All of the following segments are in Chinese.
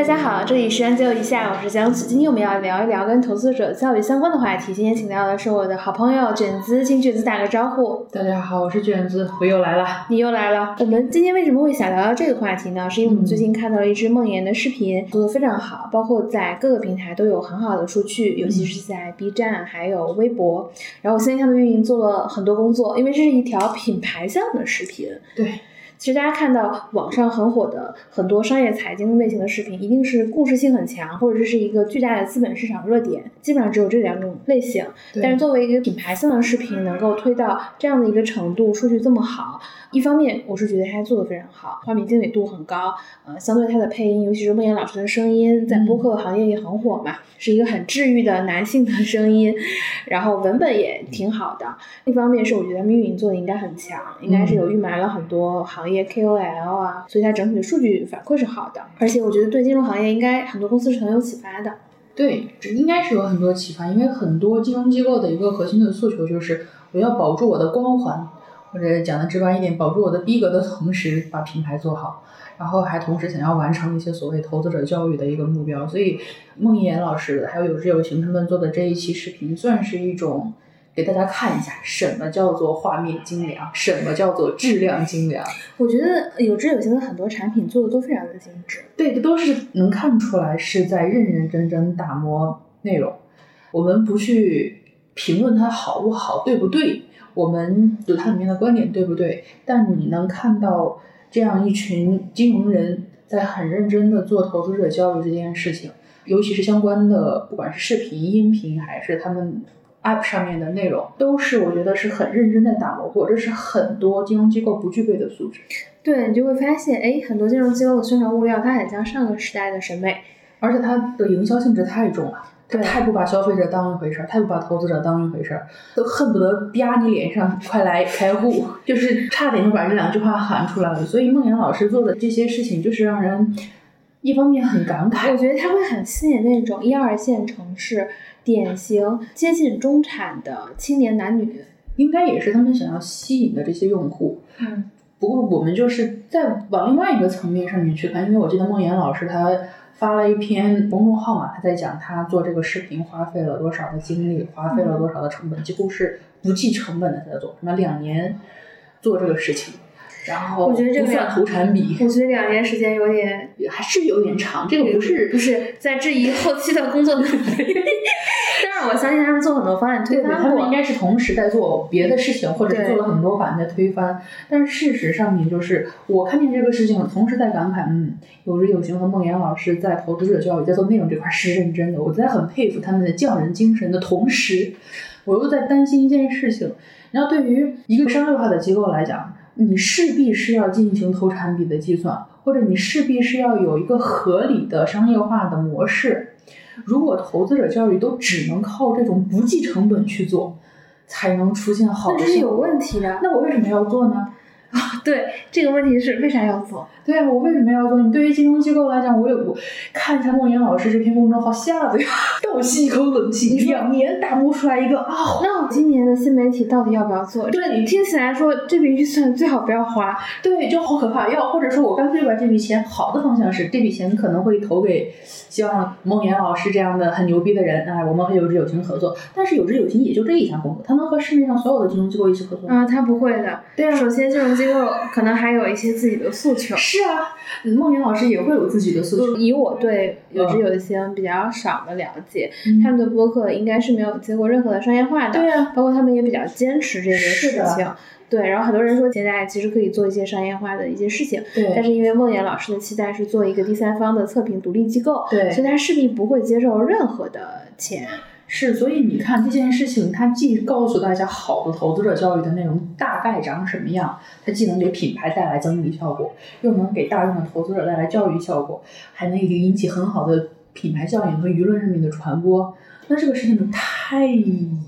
大家好，这里是安就一下，我是江子。今天我们要聊一聊跟投资者教育相关的话题。今天请到的是我的好朋友卷子，请卷子打个招呼。大家好，我是卷子，我又来了。你又来了。我们今天为什么会想聊聊这个话题呢？是因为我们最近看到了一支梦妍的视频，做的非常好，包括在各个平台都有很好的数据，尤其是在 B 站还有微博。然后我相信他们运营做了很多工作，因为这是一条品牌向的视频。对。其实大家看到网上很火的很多商业财经类型的视频，一定是故事性很强，或者这是一个巨大的资本市场热点，基本上只有这两种类型。但是作为一个品牌性的视频，能够推到这样的一个程度，数据这么好。一方面，我是觉得它做的非常好，画面精美度很高。呃，相对它的配音，尤其是梦妍老师的声音，在播客行业也很火嘛，是一个很治愈的男性的声音。然后文本也挺好的。一方面是我觉得他们运营做的应该很强，应该是有预埋了很多行业 KOL 啊，所以它整体的数据反馈是好的。而且我觉得对金融行业应该很多公司是很有启发的。对，应该是有很多启发，因为很多金融机构的一个核心的诉求就是我要保住我的光环。或者讲的直白一点，保住我的逼格的同时，把品牌做好，然后还同时想要完成一些所谓投资者教育的一个目标。所以孟岩老师还有有志有行他们做的这一期视频，算是一种给大家看一下什么叫做画面精良，什么叫做质量精良。我觉得有志有行的很多产品做的都非常的精致，对，都是能看出来是在认认真真打磨内容。我们不去评论它好不好，对不对？我们有它里面的观点对不对？但你能看到这样一群金融人在很认真的做投资者教育这件事情，尤其是相关的，不管是视频、音频还是他们 App 上面的内容，都是我觉得是很认真的打磨过，这是很多金融机构不具备的素质。对你就会发现，哎，很多金融机构的宣传物料，它很像上个时代的审美，而且它的营销性质太重了。他太不把消费者当一回事儿，太不把投资者当一回事儿，都恨不得啪你脸上，快来开户，就是差点就把这两句话喊出来了。所以梦岩老师做的这些事情，就是让人一方面很感慨。我觉得他会很吸引那种一二线城市典型接近中产的青年男女，应该也是他们想要吸引的这些用户。嗯，不过我们就是在往另外一个层面上面去看，因为我记得孟岩老师他。发了一篇公众号嘛，他在讲他做这个视频花费了多少的精力，花费了多少的成本，几乎是不计成本的在做，什么两年做这个事情，然后不算投产比，我觉得两年时间有点还是有点长，这个不是不是在质疑后期的工作能力。但是我相信他们做很多方案推翻他们应该是同时在做别的事情，或者做了很多版的推翻。但是事实上面就是，我看见这个事情，同时在感慨，嗯，有志有行和孟岩老师在投资者教育、在做内容这块是认真的。我在很佩服他们的匠人精神的同时，我又在担心一件事情。然后对于一个商业化的机构来讲，你势必是要进行投产比的计算，或者你势必是要有一个合理的商业化的模式。如果投资者教育都只能靠这种不计成本去做，才能出现好的，那是有问题的。那我为什么要做呢？啊，对，这个问题是为啥要做？对啊，我为什么要做？你对于金融机构来讲，我有我看一下莫言老师这篇公众号，吓得呀，倒吸一口冷气。两年打磨出来一个啊，那我今年的新媒体到底要不要做？对，听起来说这笔预算最好不要花，对，就好可怕。要或者说我干脆把这笔钱，好的方向是这笔钱可能会投给像孟岩老师这样的很牛逼的人，哎，我们和有志有情合作。但是有志有情也就这一项工作，他能和市面上所有的金融机构一起合作吗？啊，他不会的。对啊，首先金融机构可能还有一些自己的诉求。是啊，孟岩老师也会有自己的诉求。以我对有志有情比较少的了解，他们的播客应该是没有接过任何的商业化的。对啊，包括他们也比较坚持这个事情。对，然后很多人说现在其实可以做一些商业化的一些事情。对。但是因为梦岩老师的期待是做一个第三方的测评独立机构，对，所以他势必不会接受任何的钱。是，所以你看这件事情，它既告诉大家好的投资者教育的内容大概长什么样，它既能给品牌带来增益效果，又能给大众的投资者带来教育效果，还能引起很好的品牌效应和舆论上面的传播。那这个事情太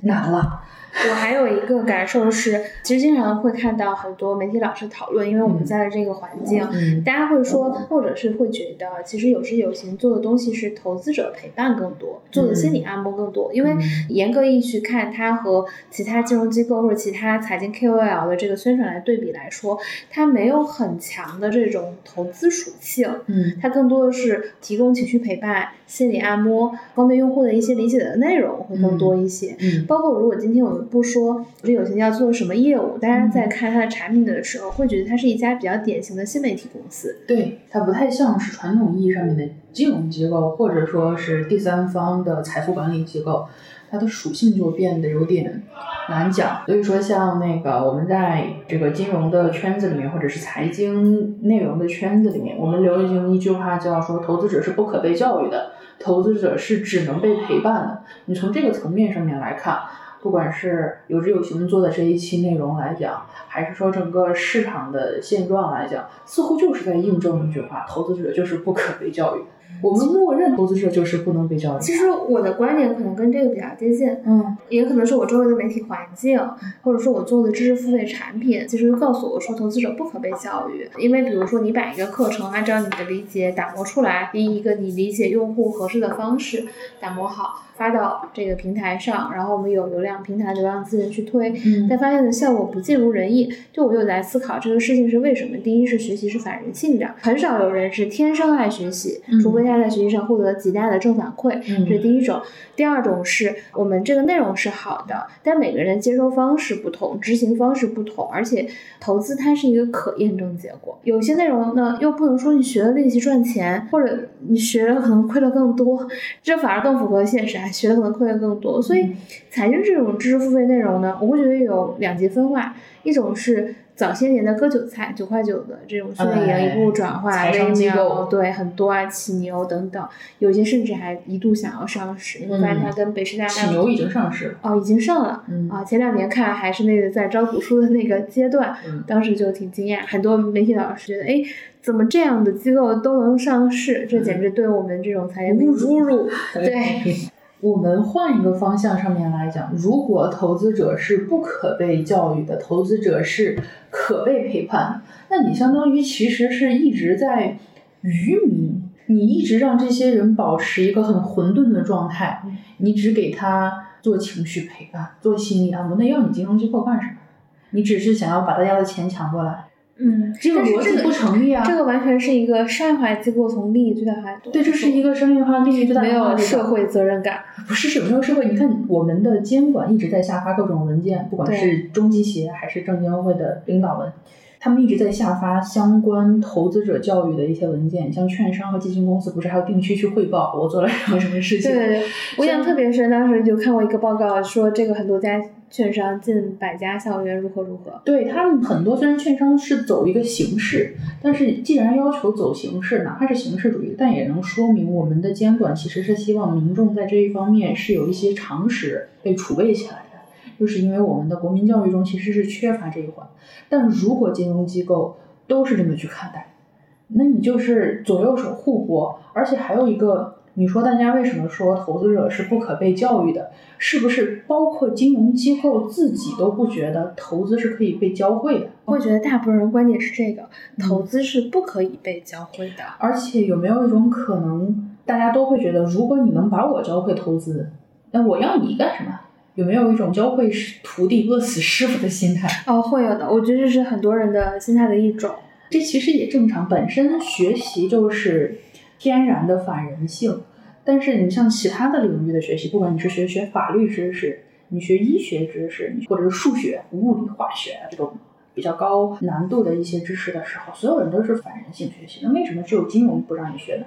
难了，我还有一个感受是，其实经常会看到很多媒体老师讨论，因为我们在的这个环境，嗯。大家会说，或者是会觉得，其实有时有形做的东西是投资者陪伴更多，做的心理按摩更多。因为嗯。严格意义去看，它和其他金融机构或者其他财经 KOL 的这个宣传来对比来说，它没有很强的这种投资属性。嗯。它更多的是提供情绪陪伴、心理按摩，方便用户的一些理解的内容会更多一些。嗯。包括如果今天我们不说这有钱要做什么业务，大家在看它的产品的时候，会觉得它是一家比较典型的新媒体公司。对，它不太像是传统意义上面的金融机构，或者说是第三方的财富管理机构，它的属性就变得有点难讲。所以说，像那个我们在这个金融的圈子里面，或者是财经内容的圈子里面，我们流行一句话叫说，投资者是不可被教育的，投资者是只能被陪伴的。你从这个层面上面来看。不管是有志有行做的这一期内容来讲，还是说整个市场的现状来讲，似乎就是在印证一句话：投资者就是不可被教育。我们默认投资者就是不能被教育。其实我的观点可能跟这个比较接近，嗯也可能是我周围的媒体环境，或者说我做的知识付费产品，其实告诉我说投资者不可被教育。因为比如说你把一个课程按照你的理解打磨出来，以一个你理解用户合适的方式打磨好，发到这个平台上，然后我们有流量平台流量资源去推，嗯但发现的效果不尽如人意，就我就在思考这个事情是为什么。第一是学习是反人性的，很少有人是天生爱学习，嗯除非他在学习上获得极大的正反馈，嗯这是第一种。第二种是我们这个内容是好的，但每个人的接收方式不同，执行方式不同，而且投资它是一个可验证结果。有些内容呢，又不能说你学了练习赚钱，或者你学了可能亏了更多，这反而更符合现实啊，学了可能亏了更多。所以财经这种知识付费内容呢，我会觉得有两极分化，一种是。早些年的割韭菜，九块九的这种训练营，一步转化、财微商机构妙，对很多啊，企牛等等，有些甚至还一度想要上市。你会发现它跟北师大起牛已经上市了。哦，已经上了。嗯啊，前两年看还是那个在招股书的那个阶段，嗯当时就挺惊讶，很多媒体老师觉得，哎，怎么这样的机构都能上市？这简直对我们这种财经侮侮辱。对对，我们换一个方向上面来讲，如果投资者是不可被教育的，投资者是可被陪伴的，那你相当于其实是一直在愚民，你一直让这些人保持一个很混沌的状态，你只给他做情绪陪伴，做心理按摩，那要你金融机构干什么？你只是想要把大家的钱抢过来，嗯，这个逻辑不成立啊！这个完全是一个商业化机构从利益最大化度，对，这是一个商业化利益最大化没有的社会责任感。不是什么时候社会？你看我们的监管一直在下发各种文件，不管是中基协还是证监会的领导文，他们一直在下发相关投资者教育的一些文件。像券商和基金公司不是还要定期去汇报我做了什么什么事情？对对对，我印象特别深，当时就看过一个报告，说这个很多家券商近百家校园如何如何。对他们很多虽然券商是走一个形式，但是既然要求走形式，哪怕是形式主义，但也能说明我们的监管其实是希望民众在这一方面是有一些常识被储备起来的。就是因为我们的国民教育中其实是缺乏这一环，但如果金融机构都是这么去看待，那你就是左右手互搏，而且还有一个，你说大家为什么说投资者是不可被教育的？是不是包括金融机构自己都不觉得投资是可以被教会的？我会觉得大部分人观点是这个，嗯投资是不可以被教会的。而且有没有一种可能，大家都会觉得，如果你能把我教会投资，那我要你干什么？有没有一种教会徒弟饿死师傅的心态？哦，会有的，我觉得这是很多人的心态的一种。这其实也正常，本身学习就是天然的反人性。但是你像其他的领域的学习，不管你是学学法律知识，你学医学知识，或者是数学、物理、化学这种比较高难度的一些知识的时候，所有人都是反人性学习。那为什么只有金融不让你学呢？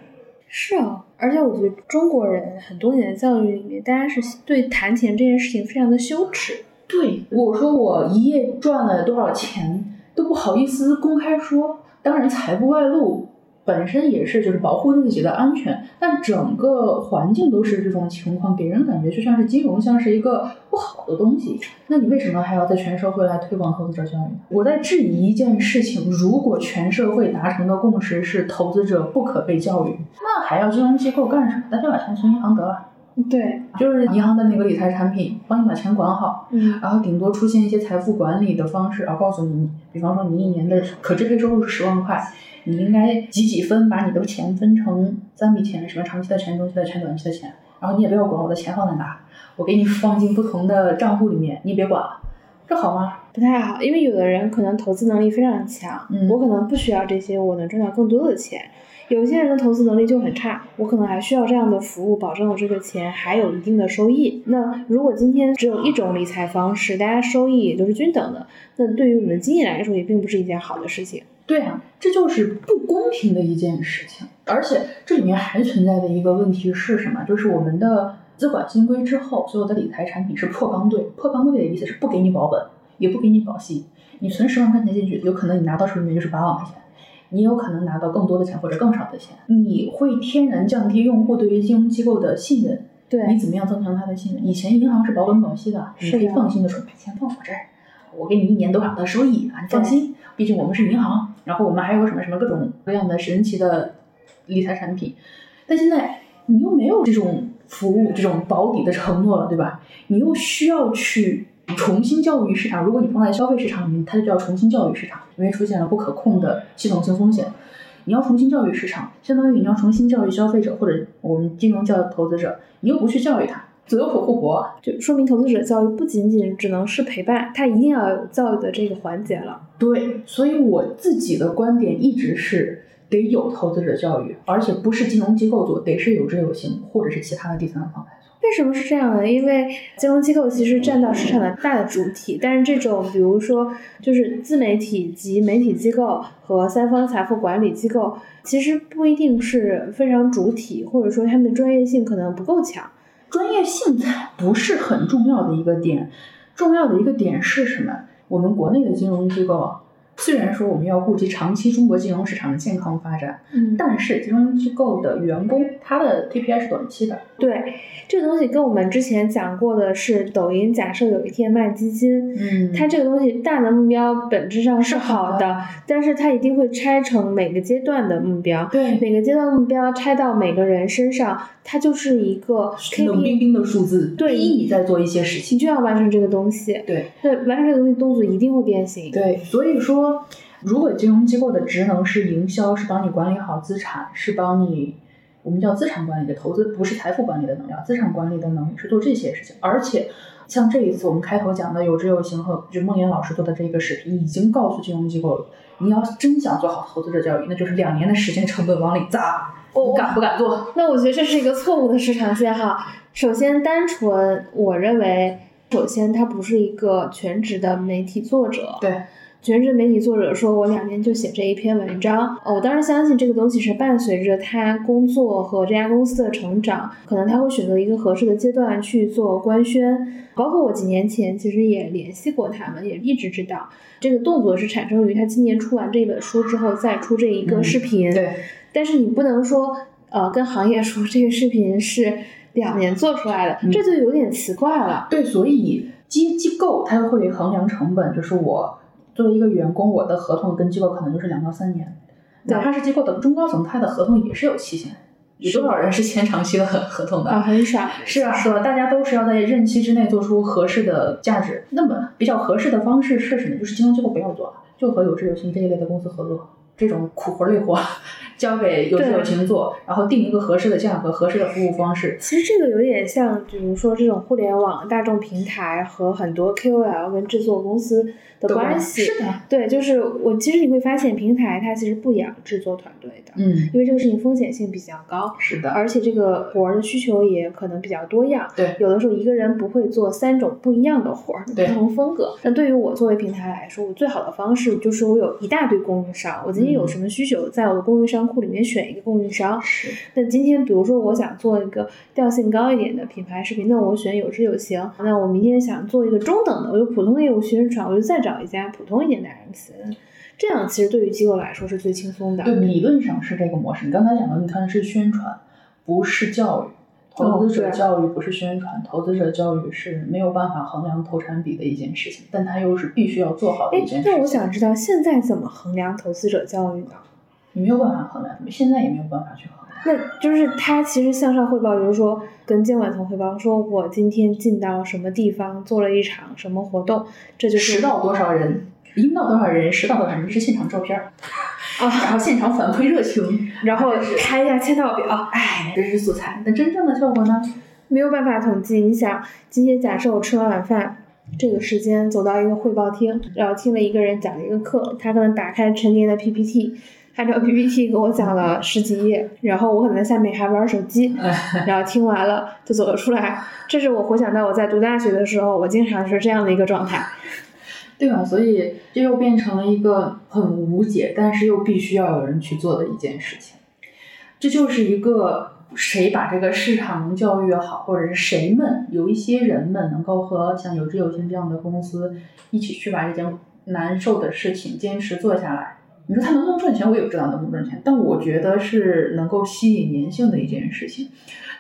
是啊，而且我觉得中国人很多年的教育里面，大家是对谈钱这件事情非常的羞耻。对，我说我一夜赚了多少钱都不好意思公开说。当然，财不外露本身也是就是保护自己的安全，但整个环境都是这种情况，给人感觉就像是金融像是一个不好的东西。那你为什么还要在全社会来推广投资者教育？我在质疑一件事情：如果全社会达成的共识是投资者不可被教育，那还要金融机构干什么？大家把钱存银行得了。对，就是银行的那个理财产品，帮你把钱管好，嗯。然后顶多出现一些财富管理的方式，然后告诉你，比方说你一年的可支配收入是十万块，你应该几几分把你的钱分成三笔钱，什么长期的钱、中期的钱、短期的钱，然后你也不要管我的钱放在哪，我给你放进不同的账户里面，你也别管了，这好吗？不太好，因为有的人可能投资能力非常强，嗯我可能不需要这些，我能赚到更多的钱。有些人的投资能力就很差，我可能还需要这样的服务，保证我这个钱还有一定的收益。那如果今天只有一种理财方式，大家收益也都是均等的，那对于我们的经济来说也并不是一件好的事情。对啊，这就是不公平的一件事情。而且这里面还存在的一个问题是什么？就是我们的资管新规之后，所有的理财产品是破缸兑。破缸兑的意思是不给你保本，也不给你保息。你存十万块钱进去，有可能你拿到手里面就是八万块钱，你有可能拿到更多的钱或者更少的钱。你会天然降低用户对于金融机构的信任。对，你怎么样增强他的信任？以前银行是保本保息的，你可以放心的说，把钱放我这儿，我给你一年多少的收益啊，你放心。毕竟我们是银行，然后我们还有什么什么各种各样的神奇的理财产品。但现在你又没有这种服务、这种保底的承诺了，对吧？你又需要去重新教育市场。如果你放在消费市场里面，它就叫重新教育市场，因为出现了不可控的系统性风险。你要重新教育市场，相当于你要重新教育消费者或者我们金融教育投资者，你又不去教育他，左右手互搏。就说明投资者教育不仅仅只能是陪伴，他一定要有教育的这个环节了。对，所以我自己的观点一直是得有投资者教育，而且不是金融机构做，得是有知有行，或者是其他的第三方来做。为什么是这样呢？因为金融机构其实占到市场的大的主体，但是这种比如说就是自媒体及媒体机构和三方财富管理机构，其实不一定是非常主体，或者说他们的专业性可能不够强。专业性才不是很重要的一个点，重要的一个点是什么？我们国内的金融机构啊，虽然说我们要顾及长期中国金融市场的健康发展，嗯。但是金融机构的员工他的 KPI 是短期的，对，这个东西跟我们之前讲过的是，抖音假设有一天卖基金，嗯它这个东西大的目标本质上是好的，是好的但是它一定会拆成每个阶段的目标。对。每个阶段目标拆到每个人身上，它就是一个冷冰冰的数字，对逼你在做一些事情你情。就要完成这个东西。对对，完成这个东西动作一定会变形。对，所以说，如果金融机构的职能是营销，是帮你管理好资产，是帮你我们叫资产管理的投资，不是财富管理的能力，资产管理的能力是做这些事情。而且，像这一次我们开头讲的有知有行和就梦岩老师做的这个视频，已经告诉金融机构了，你要真想做好投资者教育，那就是两年的时间成本往里砸，我你敢不敢做？那我觉得这是一个错误的市场信号。首先，单纯我认为，首先他不是一个全职的媒体作者。对，全职媒体作者说我两年就写这一篇文章，呃我当然相信这个东西是伴随着他工作和这家公司的成长，可能他会选择一个合适的阶段去做官宣。包括我几年前其实也联系过他们，也一直知道这个动作是产生于他今年出完这本书之后再出这一个视频。对，但是你不能说，呃，跟行业说这个视频是两年做出来的，嗯这就有点奇怪了。对，所以机机构它会衡量成本，就是我作为一个员工，我的合同跟机构可能就是两到三年，哪怕是机构的中高层，他的合同也是有期限。有多少人是签长期的合合同的？啊，很少。是啊，是啊？大家都是要在任期之内做出合适的价值。那么比较合适的方式是什么？就是金融机构不要做，就和有志有行这一类的公司合作，这种苦活累活交给有志有行做，然后定一个合适的价格、合适的服务方式。其实这个有点像，比如说这种互联网大众平台和很多 KOL 跟制作公司的关系。是的，对，就是我其实你会发现，平台它其实不养制作团队的，嗯，因为这个事情风险性比较高。是的，而且这个活儿的需求也可能比较多样，对有的时候一个人不会做三种不一样的活儿，不同风格。那对于我作为平台来说，我最好的方式就是我有一大堆供应商，我今天有什么需求，在我的供应商库里面选一个供应商。是那今天比如说我想做一个调性高一点的品牌视频，那我选有知有行。那我明天想做一个中等的，我有普通的业务宣传，我就再找一家普通一点的 MCN。这样其实对于机构来说是最轻松的。对，理论上是这个模式。你刚才讲的，你看是宣传，不是教育。投资者教育不是宣传，投资者教育是没有办法衡量投产比的一件事情，但它又是必须要做好的哎一件事情。那我想知道现在怎么衡量投资者教育呢？你没有办法衡量，现在也没有办法去衡量。那就是他其实向上汇报，比如说跟监管层汇报，说我今天进到什么地方做了一场什么活动，这就是十到多少人，应到多少人，十到多少人是现场照片儿，啊，然后现场反馈热情，然后开一下签到表，哎，这是素材。那真正的效果呢？没有办法统计。你想，今天假设我吃完晚饭，这个时间走到一个汇报厅，然后听了一个人讲了一个课，他可能打开陈年的 PPT，按照 PPT 给我讲了十几页，然后我可能在下面还玩手机，然后听完了就走了出来。这是我回想到我在读大学的时候，我经常是这样的一个状态。对吧？所以这又变成了一个很无解，但是又必须要有人去做的一件事情。这就是一个谁把这个市场能教育好，或者是谁们有一些人们能够和像有知有行这样的公司一起去把这件难受的事情坚持做下来。你说他能不能赚钱，我也不知道能不能赚钱，但我觉得是能够吸引粘性的一件事情。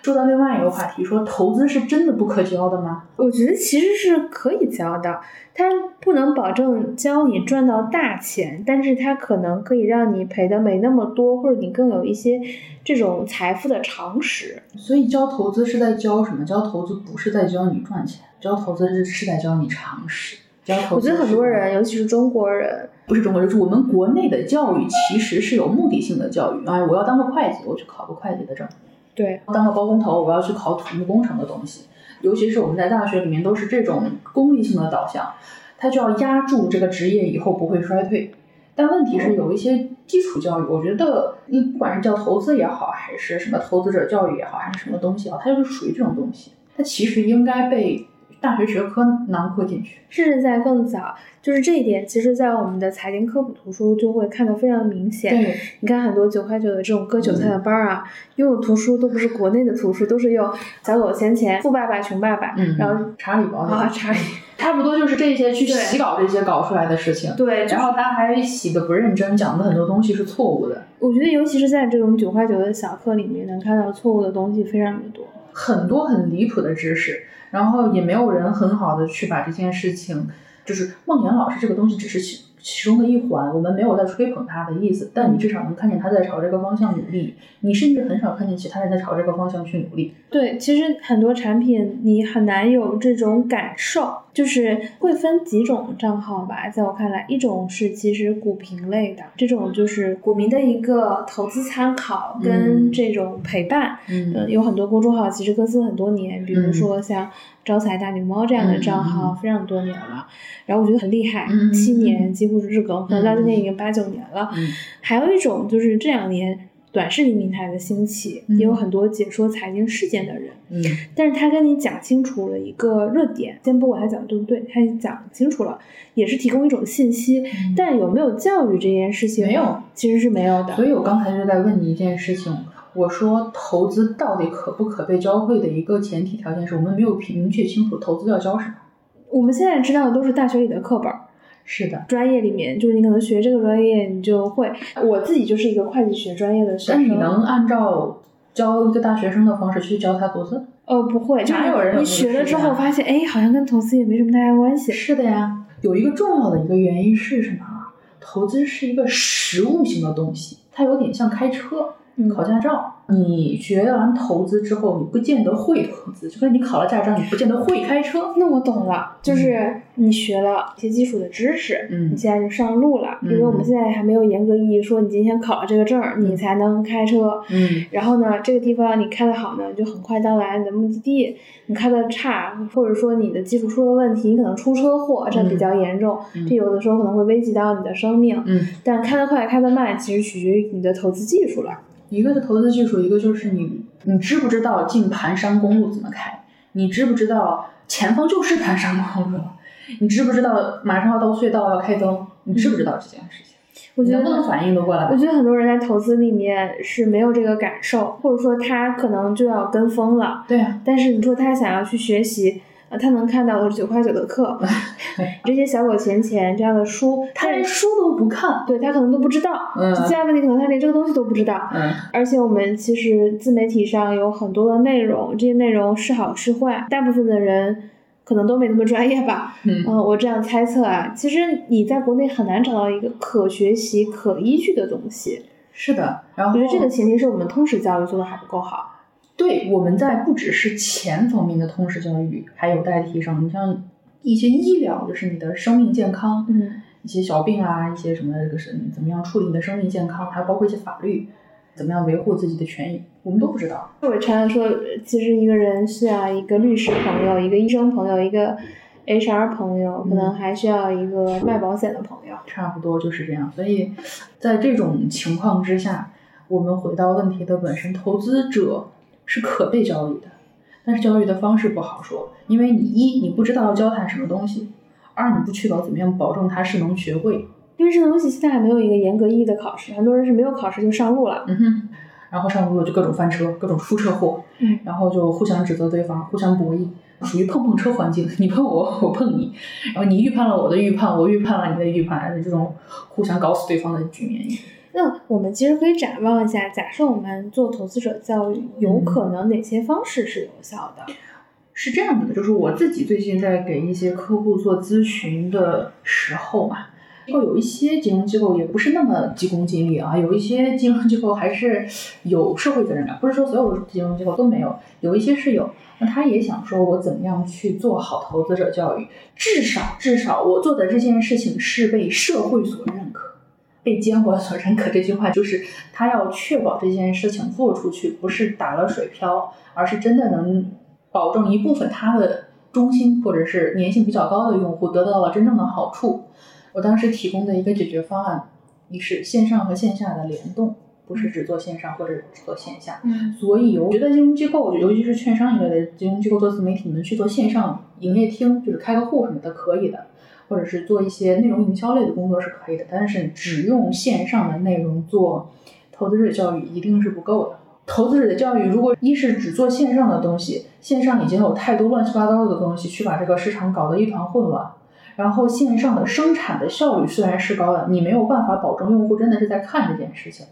说到另外一个话题，说投资是真的不可教的吗？我觉得其实是可以教的，它不能保证教你赚到大钱，但是它可能可以让你赔的没那么多，或者你更有一些这种财富的常识。所以教投资是在教什么？教投资不是在教你赚钱，教投资是是在教你常识。教投资我觉得很多人，尤其是中国人，不是中国就，是我们国内的教育其实是有目的性的教育。哎，我要当个会计，我去考个会计的证；对当个包工头，我要去考土木工程的东西。尤其是我们在大学里面都是这种功利性的导向，它就要压住这个职业以后不会衰退。但问题是有一些基础教育，我觉得，你，不管是叫投资也好，还是什么投资者教育也好，还是什么东西啊，它就是属于这种东西。它其实应该被大学学科囊括进去。甚至在更早，就是这一点，其实，在我们的财经科普图书就会看得非常明显。对，你看很多九块九的这种割韭菜的班儿啊，用的图书都不是国内的图书，都是用小狗钱钱、富爸爸穷爸爸，嗯，然后查理宝那个啊查理，差不多就是这些去对洗稿这些搞出来的事情。对，然后他还洗的不认真，讲的很多东西是错误的，我觉得尤其是在这种九块九的小课里面，能看到错误的东西非常的多。很多很离谱的知识，然后也没有人很好的去把这件事情，就是梦岩老师这个东西只是其其中的一环，我们没有在吹捧他的意思，但你至少能看见他在朝这个方向努力，你甚至很少看见其他人在朝这个方向去努力。对，其实很多产品你很难有这种感受，就是会分几种账号吧，在我看来，一种是其实股评类的，这种就是股民的一个投资参考跟嗯这种陪伴。嗯嗯，有很多公众号其实更新很多年，比如说像招财大女猫这样的账号，非常多年了，然后我觉得很厉害，七嗯年几乎是日更，可能到今年已经八九年了。嗯还有一种就是这两年短视频平台的兴起，嗯也有很多解说财经事件的人，嗯但是他跟你讲清楚了一个热点，先不管他讲的对不对，他讲清楚了，也是提供一种信息，但有没有教育这件事情，没有，其实是没有的。所以我刚才就在问你一件事情，我说投资到底可不可被教会的一个前提条件是我们没有明确清楚投资要教什么。我们现在知道的都是大学里的课本儿，是的，专业里面就是你可能学这个专业，你就会。我自己就是一个会计学专业的学生，但你能按照教一个大学生的方式去教他投资？呃不会，就是哪有人有你那个学了之后发现，哎，好像跟投资也没什么太大关系。是的呀，有一个重要的一个原因是什么啊？投资是一个实物性的东西，它有点像开车、嗯考驾照。你学完投资之后，你不见得会投资，就跟你考了驾照，你不见得会开车。那我懂了，就是你学了一些基础的知识，嗯你现在就上路了。嗯因为我们现在还没有严格意义说你今天考了这个证儿，你才能开车。嗯然后呢，这个地方你开的好呢，你就很快到达你的目的地；你开的差，或者说你的技术出了问题，你可能出车祸，这比较严重，嗯这有的时候可能会危及到你的生命。嗯，但开得快、开得慢，其实取决于你的投资技术了。一个是投资技术，一个就是你你知不知道进盘山公路怎么开？你知不知道前方就是盘山公路？你知不知道马上要到隧道要开灯？你知不知道这件事情？我觉得不能反应得过来我？觉得很多人在投资里面是没有这个感受，或者说他可能就要跟风了。对呀、但是你说他想要去学习，呃，他能看到的是九块九的课，这些小狗钱钱这样的书，他连书都不看。对他可能都不知道。嗯最大的问题可能他连这个东西都不知道。嗯而且我们其实自媒体上有很多的内容，这些内容是好是坏，大部分的人可能都没那么专业吧。嗯嗯，我这样猜测啊。其实你在国内很难找到一个可学习、可依据的东西。是的，然后我觉得这个前提是我们通识教育做的还不够好。对，我们在不只是钱方面的通识教育还有待提升。你像一些医疗，就是你的生命健康，嗯，一些小病啊，一些什么这个是怎么样处理你的生命健康，还有包括一些法律，怎么样维护自己的权益，我们都不知道。我常常说，其实一个人需要一个律师朋友，一个医生朋友，一个 HR 朋友，可能还需要一个卖保险的朋友。差不多就是这样。所以在这种情况之下，我们回到问题的本身，投资者是可被教育的，但是教育的方式不好说，因为你一你不知道要教他什么东西，二你不确保怎么样保证他是能学会。因为这东西现在还没有一个严格意义的考试，很多人是没有考试就上路了。嗯哼，然后上路了就各种翻车，各种出车祸，嗯然后就互相指责对方，互相博弈，属于碰碰车环境，你碰我，我碰你，然后你预判了我的预判，我预判了你的预判，这种互相搞死对方的局面。那我们其实可以展望一下，假设我们做投资者教育，有可能哪些方式是有效的？是这样子的，就是我自己最近在给一些客户做咨询的时候嘛，会有一些金融机构也不是那么急功近利啊，有一些金融机构还是有社会责任感，不是说所有的金融机构都没有，有一些是有。那他也想说，我怎么样去做好投资者教育？至少至少我做的这件事情是被社会所认可。被监管所认可这句话，就是他要确保这件事情做出去不是打了水漂，而是真的能保证一部分他的中心或者是粘性比较高的用户得到了真正的好处。我当时提供的一个解决方案，一是线上和线下的联动，不是只做线上或者只做线下。嗯所以我觉得金融机构，尤其是券商一类的金融机构做自媒体，你们去做线上营业厅，就是开个户什么的，可以的。或者是做一些内容营销类的工作是可以的，但是只用线上的内容做投资者教育一定是不够的。投资者的教育，如果一是只做线上的东西，线上已经有太多乱七八糟的东西去把这个市场搞得一团混乱。然后线上的生产的效率虽然是高的，你没有办法保证用户真的是在看这件事情。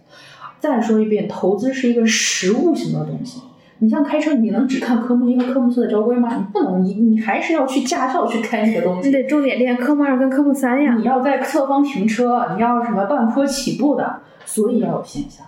再说一遍，投资是一个实物型的东西。你像开车，你能只看科目一和科目四的交规吗？你不能，你你还是要去驾校去开那个东西。你得重点练科目二跟科目三呀。你要在侧方停车，你要什么半坡起步的，所以要有线下。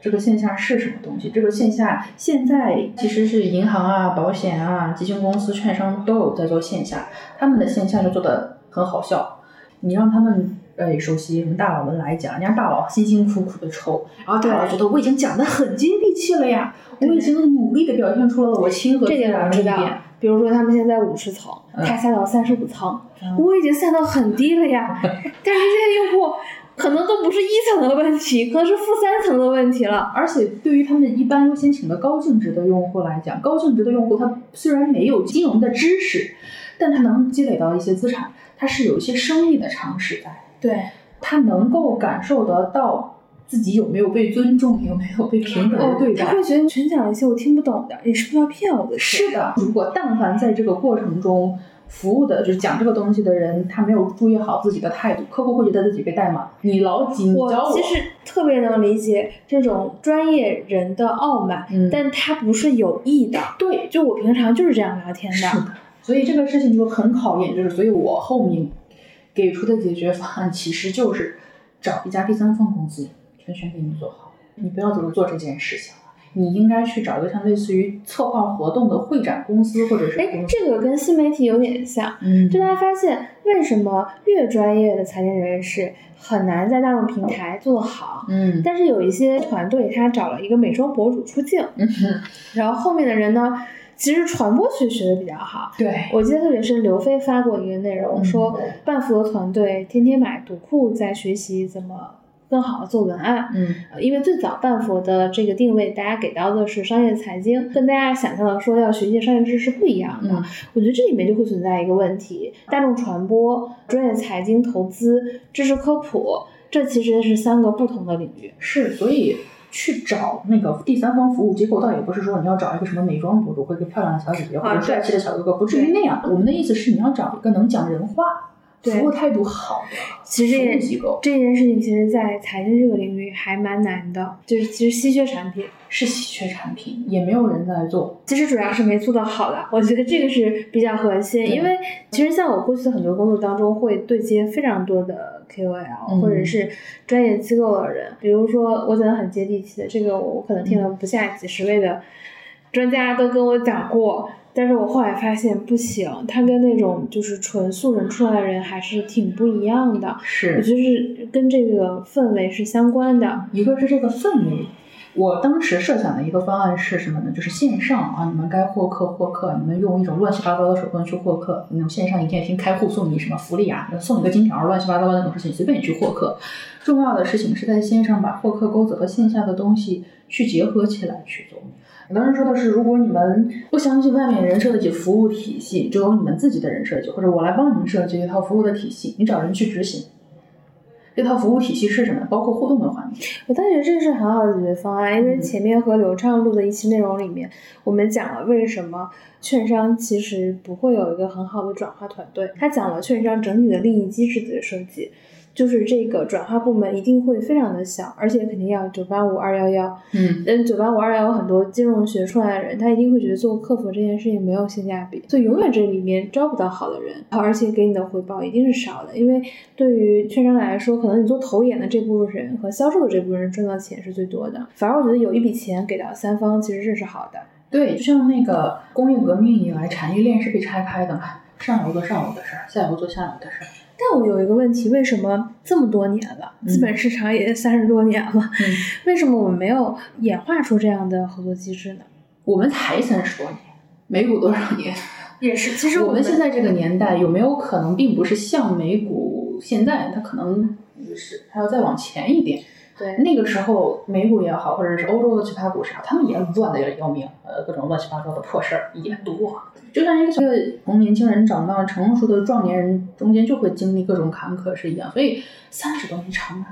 这个线下是什么东西？这个线下现在其实是银行啊、保险啊、基金公司、券商都有在做线下，他们的线下就做的很好笑。你让他们呃首席什么大佬们来讲，人家大佬辛辛苦苦的抽，然后大佬觉得我已经讲的很接地气了呀，我已经努力的表现出了我亲和力的一我知道点。。比如说他们现在五十层，嗯他下到三十五层，嗯我已经下到很低了呀。但是这些用户可能都不是一层的问题，可能是负三层的问题了。而且对于他们一般优先请的高净值的用户来讲，高净值的用户他虽然没有金融的知识，但他能积累到一些资产，他是有一些生意的常识在，对，他能够感受得到自己有没有被尊重，有没有被平等的对待。他会觉得你全讲一些我听不懂的，你是不是要骗我的钱？是的，如果但凡在这个过程中服务的，就是讲这个东西的人，他没有注意好自己的态度，客户会觉得自己被怠慢。你老挤，你教我其实特别能理解这种专业人的傲慢，嗯但他不是有意的。对，就我平常就是这样聊天的是。的，所以这个事情就很考验，就是所以我后面给出的解决方案其实就是找一家第三方公司全权给你做好，你不要怎么做这件事情了。你应该去找一个像类似于策划活动的会展公司，或者是哎，这个跟新媒体有点像。嗯，就大家发现，为什么越专业的财经人士很难在大众平台做得好？嗯但是有一些团队，他找了一个美妆博主出镜，嗯哼，然后后面的人呢，其实传播学学的比较好。对，我记得特别是刘飞发过一个内容，嗯说半幅的团队天天买读库，在学习怎么更好的做文案。嗯呃因为最早半佛的这个定位，大家给到的是商业财经，跟大家想象的说要学习商业知识是不一样的。嗯我觉得这里面就会存在一个问题：大众传播、专业财经、投资、知识科普，这其实是三个不同的领域。是，所以去找那个第三方服务机构，倒也不是说你要找一个什么美妆博主或一个漂亮的小姐姐或者帅气的小哥哥，不至于那样。我们的意思是你要找一个能讲人话。对服务态度好的其实也机构这件事情，其实，在财经这个领域还蛮难的，就是其实稀缺产品，是稀缺产品，也没有人在做。其实主要是没做到好的，我觉得这个是比较核心。因为其实像我过去的很多工作当中，会对接非常多的 KOL、嗯或者是专业机构的人，比如说我讲的很接地气的，这个我可能听了不下几十位的专家都跟我讲过。但是我后来发现不行，他跟那种就是纯素人出来的人还是挺不一样的。我是觉得是跟这个氛围是相关的。一个是这个氛围。我当时设想的一个方案是什么呢？就是线上啊，你们该获客获客，你们用一种乱七八糟的手段去获客，那种线上一天一天开户送你什么福利啊，送你个金条，乱七八糟的那种事情，随便你去获客。重要的事情是在线上把获客钩子和线下的东西去结合起来去做。很多人说的是，如果你们不相信外面人设计服务体系，就由你们自己的人设计，或者我来帮你们设计一套服务的体系，你找人去执行。这套服务体系是什么？包括互动的环节。我倒觉得这是很好的解决方案，因为嗯前面和刘畅录的一期内容里面，我们讲了为什么券商其实不会有一个很好的转化团队，他讲了券商整体的利益机制的设计。就是这个转化部门一定会非常的小，而且肯定要九八五二幺幺。嗯，嗯，九八五二幺有很多金融学出来的人，他一定会觉得做客服这件事情没有性价比，所以永远这里面招不到好的人，而且给你的回报一定是少的，因为对于券商来说，可能你做投研的这部分人和销售的这部分人赚到钱是最多的，反而我觉得有一笔钱给到三方，其实这是好的。对，就像那个工业革命以来，产业链是被拆开的嘛，上游做上游的事儿，下游做下游的事儿。但我有一个问题，为什么这么多年了，资本市场也三十多年了，嗯，为什么我们没有演化出这样的合作机制呢？我们才三十多年，美股多少年？也是，其实我们们现在这个年代有没有可能，并不是像美股现在，它可能是还要再往前一点。对那个时候，美股也好，或者是欧洲的其他股市啊，他们也乱的要命，呃，各种乱七八糟的破事儿也多。就像一个从年轻人长到成熟的壮年人中间，就会经历各种坎坷是一样。所以三十多年长吗？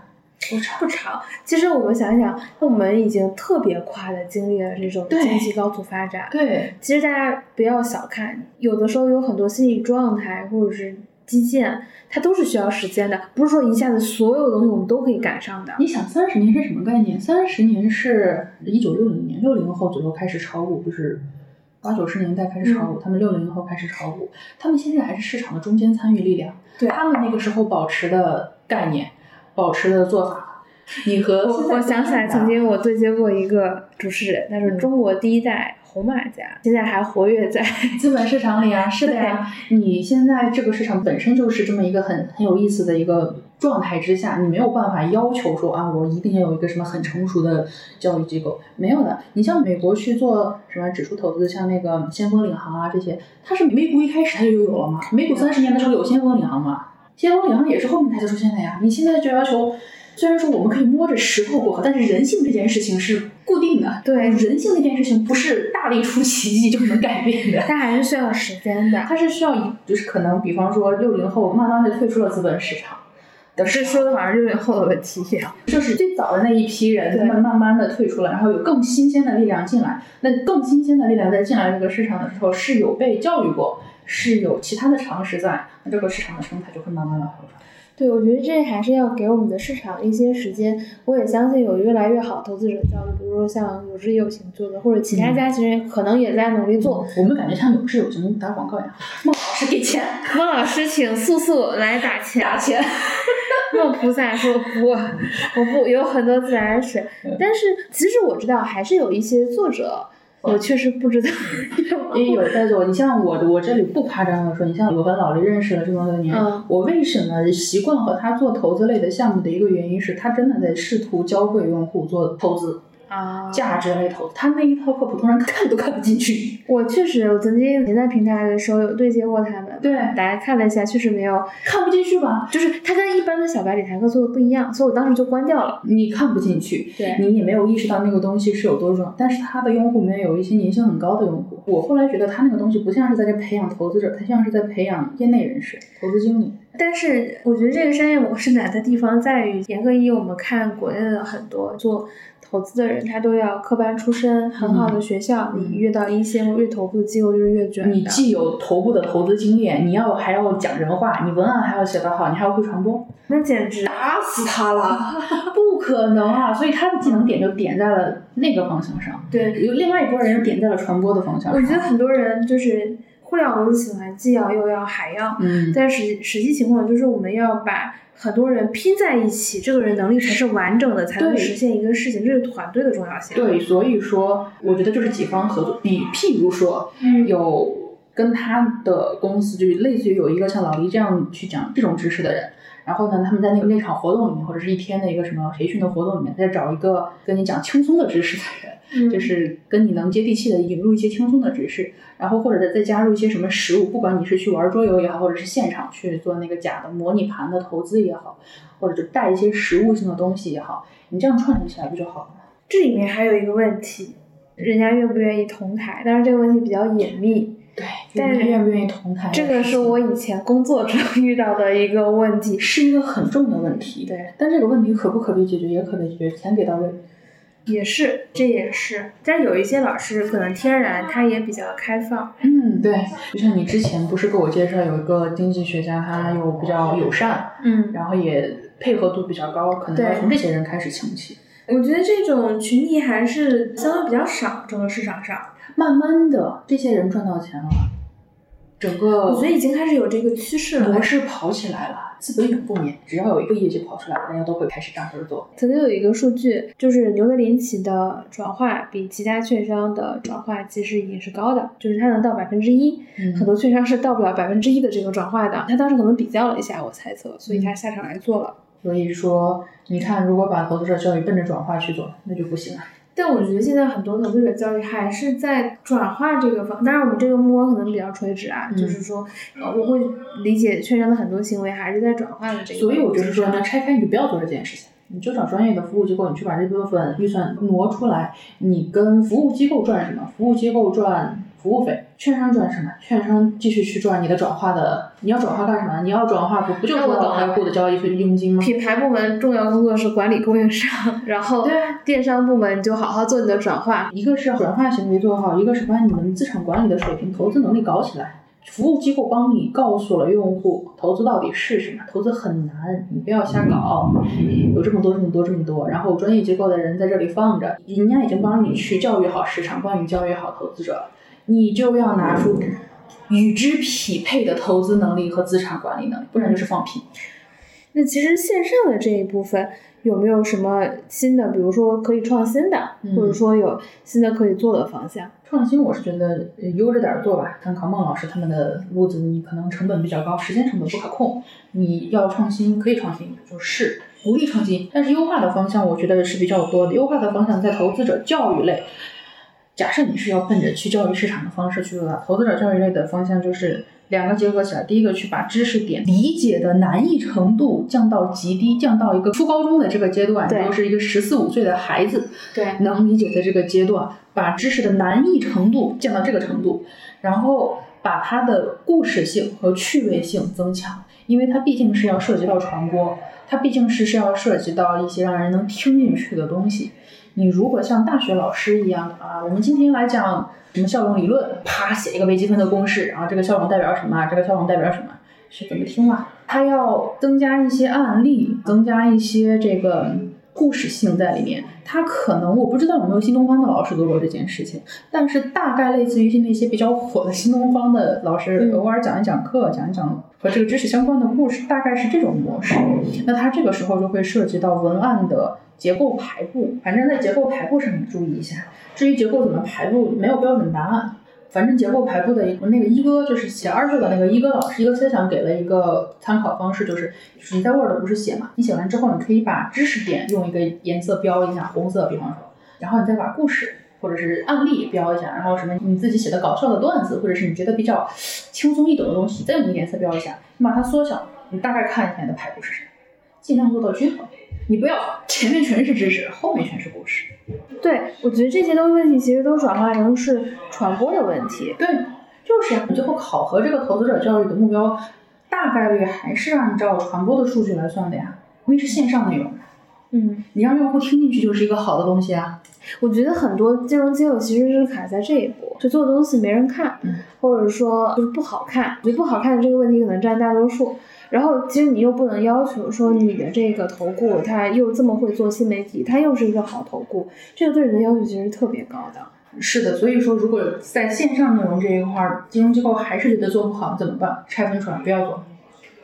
不长。不长。其实我们想一想，我们已经特别快的经历了这种对经济高速发展。对，其实大家不要小看，有的时候有很多心理状态或者是基建，它都是需要时间的，不是说一下子所有东西我们都可以赶上的。你想三十年是什么概念？三十年是一九六零年，六零后左右开始炒股，就是八九十年代开始炒股，他们六零后开始炒股，他们现在还是市场的中间参与力量。对他们那个时候保持的概念，保持的做法，你和我我想起来，曾经我对接过一个主持人，他是嗯中国第一代红马甲，现在还活跃在资本市场里啊，是的呀。你现在这个市场本身就是这么一个很很有意思的一个状态之下，你没有办法要求说啊，我一定要有一个什么很成熟的教育机构，没有的。你像美国去做什么指数投资，像那个先锋领航啊这些，它是美股一开始它就有了吗？美股三十年的时候有先锋领航吗？先锋领航也是后面才出现的呀。你现在就要求。虽然说我们可以摸着石头过河，但是人性这件事情是固定的。对人性这件事情不是大力出奇迹就能改变的。它还是需要时间的。它是需要一，就是可能，比方说六零后慢慢的退出了资本市场的时候，这说的好像六零后的问题一样。就是最早的那一批人，他们慢慢的退出了，然后有更新鲜的力量进来。那更新鲜的力量在进来这个市场的时候，是有被教育过，是有其他的常识在，那这个市场的生态就会慢慢的好转。对，我觉得这还是要给我们的市场一些时间。我也相信有越来越好的投资者教育，比如说像有志有行做的，或者其他家其实可能也在努力做。我们感觉像有志有行打广告一样，孟老师给钱，孟老师，请速速来打钱。打钱。孟菩萨说不，我不有很多自来水，但是其实我知道还是有一些作者，我确实不知道。也有在做。你像我，我这里不夸张的说，你像我跟老李认识了这么多年，嗯我为什么习惯和他做投资类的项目的一个原因是他真的在试图教会用户做投资。啊价值类投资，他那一套课普通人看都看不进去。我确实，我曾经也在平台的时候有对接过他们，对大家看了一下，确实没有，看不进去吧？就是他跟一般的小白理财课做的不一样，所以我当时就关掉了。你看不进去，对你也没有意识到那个东西是有多重要。但是他的用户里面有一些粘性很高的用户，我后来觉得他那个东西不像是在这培养投资者，他像是在培养业内人士、投资经理。但是我觉得这个商业模式难的地方在于，严格意义我们看国内的很多做投资的人，他都要科班出身，很好的学校，你越到一线或越头部的机构就是越卷。你既有头部的投资经验，你要还要讲人话，你文案还要写得好，你还要会传播，那简直打死他了，不可能啊！所以他的技能点就点在了那个方向上，对。有另外一波人点在了传播的方向上。我觉得很多人就是互联网公司喜欢既要又要还要，嗯，但实实际情况就是我们要把很多人拼在一起，这个人能力才是完整的，才能实现一个事情，这是团队的重要性。对，所以说我觉得就是几方合作，比譬如说嗯有跟他的公司，就是类似于有一个像老黎这样去讲这种知识的人。然后呢，他们在那个那场活动里面，或者是一天的一个什么培训的活动里面，再找一个跟你讲轻松的知识的人，嗯就是跟你能接地气的引入一些轻松的知识，然后或者再再加入一些什么实物，不管你是去玩桌游也好，或者是现场去做那个假的模拟盘的投资也好，或者就带一些实物性的东西也好，你这样串联起来不就好了吗？这里面还有一个问题，人家愿不愿意同台？但是这个问题比较隐秘，对，但是人家愿不愿意同台？这个是我以前工作中遇到的一个问题。是一个很重的问题。对，但这个问题可不可被解决，也可被解决，钱给到位。也是，这也是，但是有一些老师可能天然他也比较开放，嗯，对，就像你之前不是给我介绍有一个经济学家，他又比较友善，嗯，然后也配合度比较高，可能要从这些人开始请起。我觉得这种群体还是相对比较少，整个市场上，慢慢的，这些人赚到钱了，整个我觉得已经开始有这个趋势了模。式跑起来了，资本永不眠，只要有一个业绩跑出来，大家都会开始扎根做。曾经有一个数据，就是牛德林奇的转化比其他券商的转化其实也是高的，就是它能到百分之一，嗯很多券商是到不了百分之一的这个转化的。他当时可能比较了一下，我猜测，所以他下场来做了。所以说，你看，如果把投资者教育奔着转化去做，那就不行啊。但我觉得现在很多投资者教育还是在转化这个方，当然我们这个目光可能比较垂直啊，嗯就是说，呃，我会理解券商的很多行为还是在转化的这个。所以我就是说，那拆开你就不要做这件事情，你就找专业的服务机构，你去把这部分预算挪出来，你跟服务机构赚什么？服务机构赚服务费，券商赚什么？券商继续去赚你的转化的，你要转化干什么？你要转化不不就是那我懂了开户的交易费佣金吗？品牌部门重要工作是管理供应商，然后对啊电商部门就好好做你的转化。一个是转化行为做好，一个是把你们资产管理的水平、投资能力搞起来。服务机构帮你告诉了用户投资到底是什么，投资很难，你不要瞎搞。有这么多、这么多、这么多，然后专业机构的人在这里放着，人家已经帮你去教育好市场，帮你教育好投资者，你就要拿出与之匹配的投资能力和资产管理能力，不然就是放屁。那其实线上的这一部分有没有什么新的，比如说可以创新的，嗯或者说有新的可以做的方向？创新，我是觉得呃悠着点儿做吧。参考孟老师他们的路子，你可能成本比较高，时间成本不可控。你要创新可以创新，就是鼓励创新，但是优化的方向我觉得是比较多的。优化的方向在投资者教育类。假设你是要奔着去教育市场的方式去做的，投资者教育类的方向就是两个结合起来。第一个，去把知识点理解的难易程度降到极低，降到一个初高中的这个阶段，对也就是一个十四五岁的孩子，对能理解的这个阶段，把知识的难易程度降到这个程度，然后把它的故事性和趣味性增强，因为它毕竟是要涉及到传播，它毕竟是是要涉及到一些让人能听进去的东西。你如果像大学老师一样啊，我们今天来讲什么效用理论，啪写一个微积分的公式，然后这个效用代表什么，这个效用代表什么，是怎么听啊？他要增加一些案例，增加一些这个故事性在里面。它可能我不知道有没有新东方的老师做过这件事情，但是大概类似于那些比较火的新东方的老师，嗯偶尔讲一讲课，讲一讲和这个知识相关的故事，大概是这种模式。那它这个时候就会涉及到文案的结构排布，反正在结构排布上你注意一下。至于结构怎么排布，没有标准答案。反正结构排布的一个那个一哥就是写二舅的那个一哥老师，一个思想给了一个参考方式，就是你在 Word 不是写嘛，你写完之后，你可以把知识点用一个颜色标一下，红色，比方说，然后你再把故事或者是案例标一下，然后什么你自己写的搞笑的段子，或者是你觉得比较轻松易懂的东西，再用一个颜色标一下，你把它缩小，你大概看一下你的排布是什么，尽量做到均衡。你不要前面全是知识，后面全是故事。对，我觉得这些东西问题其实都转化成是传播的问题。对，就是呀。你最后考核这个投资者教育的目标，大概率还是按照传播的数据来算的呀，因为是线上内容。嗯，你让用户听进去就是一个好的东西啊。我觉得很多金融机构其实是卡在这一步，就做的东西没人看，嗯或者说就是不好看。我觉得不好看的这个问题可能占大多数。然后其实你又不能要求说你的这个投顾他又这么会做新媒体，他又是一个好投顾，这个对人的要求其实特别高的。是的，所以说如果在线上内容这一块儿，金融机构还是觉得做不好，怎么办？拆分出来，不要做。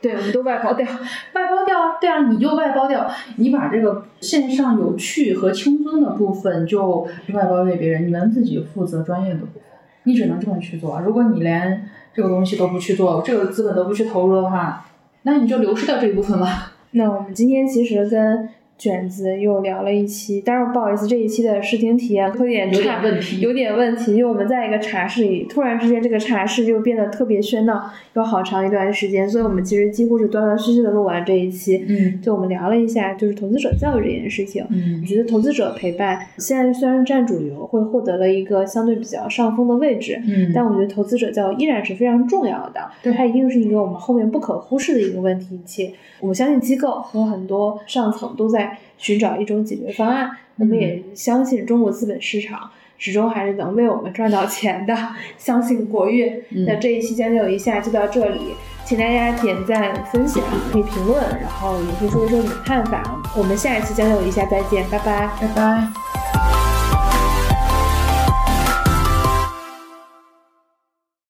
对，我们都外包掉。外包掉啊，对啊，你就外包掉，你把这个线上有趣和轻松的部分就外包给别人，你们自己负责专业的部分，你只能这么去做。如果你连这个东西都不去做，这个资本都不去投入的话，那你就流失掉这一部分吧。那我们今天其实跟卷子又聊了一期，当然不好意思，这一期的试听体验有点有差点问题有点问题，因为我们在一个茶室里，突然之间这个茶室就变得特别喧闹，有好长一段时间，所以我们其实几乎是断断续续的录完这一期。嗯就我们聊了一下，就是投资者教育这件事情。嗯我觉得投资者陪伴现在虽然占主流，会获得了一个相对比较上风的位置，嗯但我觉得投资者教育依然是非常重要的，对它一定是一个我们后面不可忽视的一个问题，且我们相信机构和很多上层都在寻找一种解决方案，我们也相信中国资本市场。始终还是能为我们赚到钱的，相信国运。嗯那这一期将就一下就到这里，请大家点赞、分享，可以评论，然后也可以说一说你的看法。我们下一期将就一下再见，拜拜。拜拜。